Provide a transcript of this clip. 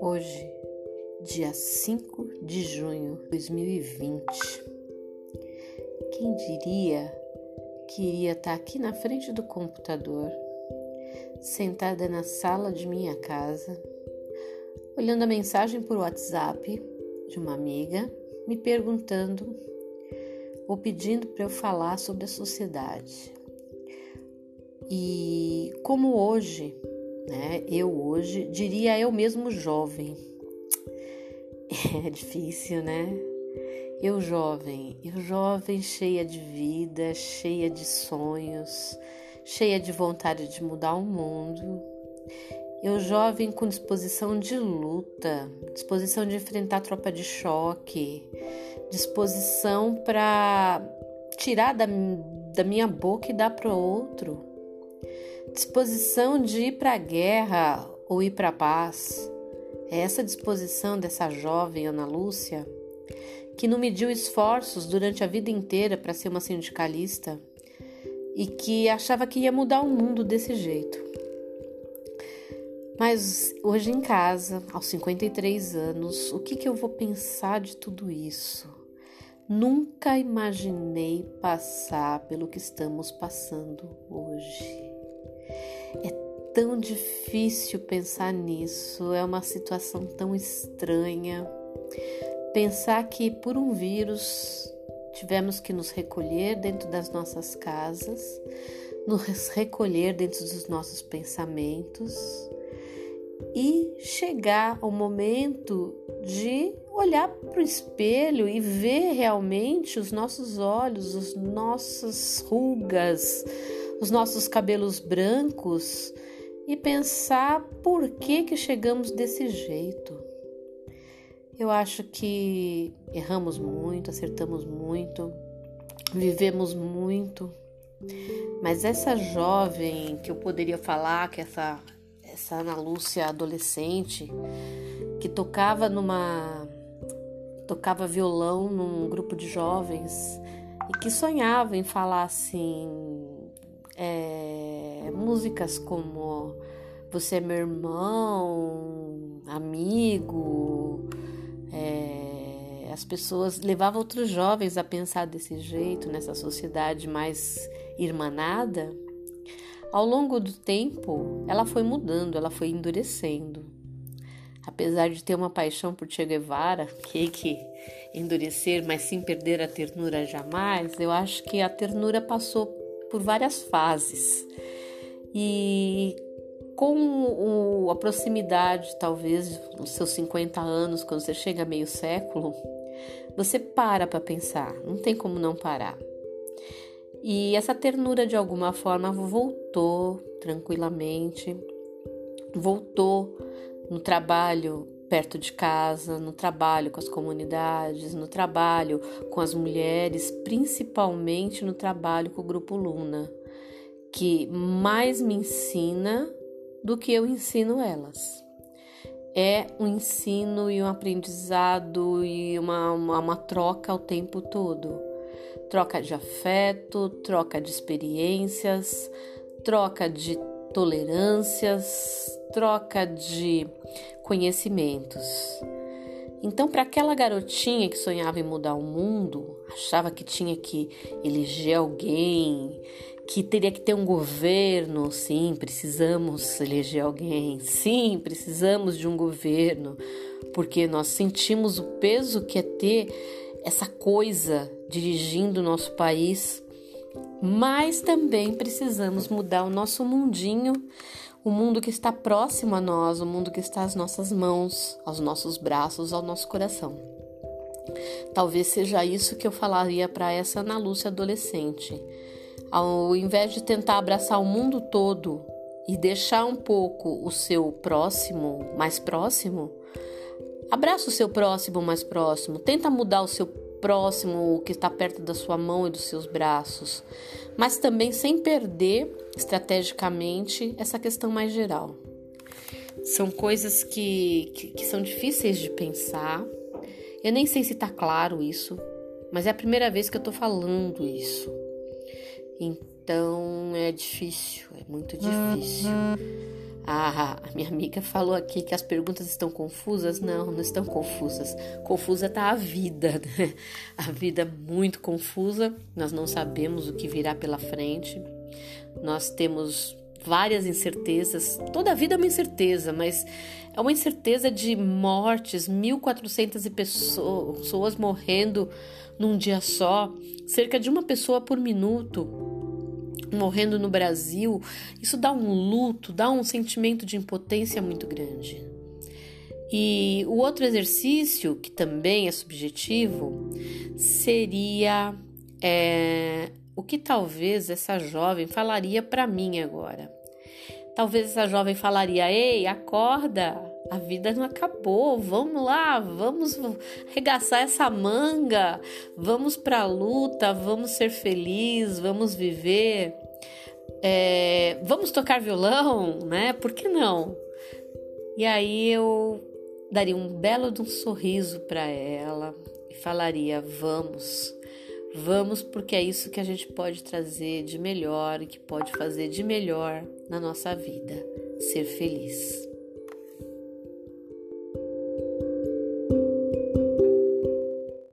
Hoje, dia 5 de junho de 2020. Quem diria que iria estar aqui na frente do computador, sentada na sala de minha casa, olhando a mensagem por WhatsApp de uma amiga, me perguntando ou pedindo para eu falar sobre a sociedade. E como hoje né? Eu hoje diria eu mesmo jovem. É difícil, né? Eu jovem, eu jovem cheia de vida, cheia de sonhos, cheia de vontade de mudar o mundo. Eu jovem com disposição de luta, disposição de enfrentar tropa de choque, disposição para tirar da, da minha boca e dar para outro disposição de ir para a guerra ou ir para a paz. É essa disposição dessa jovem Ana Lúcia, que não mediu esforços durante a vida inteira para ser uma sindicalista e que achava que ia mudar o mundo desse jeito. Mas hoje em casa, aos 53 anos, o que, que eu vou pensar de tudo isso? Nunca imaginei passar pelo que estamos passando hoje. É tão difícil pensar nisso, é uma situação tão estranha. Pensar que por um vírus tivemos que nos recolher dentro das nossas casas, nos recolher dentro dos nossos pensamentos e chegar ao momento de olhar para o espelho e ver realmente os nossos olhos, as nossas rugas, os nossos cabelos brancos e pensar por que que chegamos desse jeito. Eu acho que erramos muito, acertamos muito, vivemos muito, mas essa jovem que eu poderia falar, que essa essa Ana Lúcia adolescente que tocava numa tocava violão num grupo de jovens e que sonhava em falar assim músicas como Você é meu irmão, amigo. É, as pessoas levavam outros jovens a pensar desse jeito, nessa sociedade mais irmanada. Ao longo do tempo, ela foi mudando, ela foi endurecendo. Apesar de ter uma paixão por Che Guevara, que que endurecer, mas sem perder a ternura jamais, eu acho que a ternura passou por várias fases. E com o, a proximidade, talvez, dos seus 50 anos, quando você chega a meio século, você para para pensar, não tem como não parar. E essa ternura, de alguma forma, voltou tranquilamente, voltou no trabalho perto de casa, no trabalho com as comunidades, no trabalho com as mulheres, principalmente no trabalho com o Grupo Luna, que mais me ensina do que eu ensino elas. É um ensino e um aprendizado e uma, uma, uma troca o tempo todo. Troca de afeto, troca de experiências, troca de tolerâncias, troca de conhecimentos. Então, para aquela garotinha que sonhava em mudar o mundo, achava que tinha que eleger alguém, que teria que ter um governo. Sim, precisamos eleger alguém. Sim, precisamos de um governo, porque nós sentimos o peso que é ter essa coisa dirigindo o nosso país mas também precisamos mudar o nosso mundinho, o mundo que está próximo a nós, o mundo que está às nossas mãos, aos nossos braços, ao nosso coração. Talvez seja isso que eu falaria para essa Ana Lúcia adolescente. Ao invés de tentar abraçar o mundo todo e deixar um pouco o seu próximo mais próximo, abraça o seu próximo mais próximo, tenta mudar o seu próximo, o que está perto da sua mão e dos seus braços, mas também sem perder estrategicamente essa questão mais geral. São coisas que, que, que são difíceis de pensar. Eu nem sei se está claro isso, mas é a primeira vez que eu estou falando isso. Então, é difícil, é muito difícil. Ah, a minha amiga falou aqui que as perguntas estão confusas. Não, não estão confusas. Confusa está a vida, né? A vida é muito confusa. Nós não sabemos o que virá pela frente. Nós temos várias incertezas. Toda a vida é uma incerteza, mas é uma incerteza de mortes, 1.400 pessoas morrendo num dia só, cerca de uma pessoa por minuto morrendo no Brasil, isso dá um luto, dá um sentimento de impotência muito grande. E o outro exercício, que também é subjetivo, seria é, o que talvez essa jovem falaria para mim agora. Talvez essa jovem falaria: Ei, acorda, a vida não acabou, vamos lá, vamos arregaçar essa manga, vamos para a luta, vamos ser felizes, vamos viver. É, vamos tocar violão, né? Por que não? E aí eu daria um belo de um sorriso para ela e falaria: vamos, vamos, porque é isso que a gente pode trazer de melhor e que pode fazer de melhor na nossa vida, ser feliz.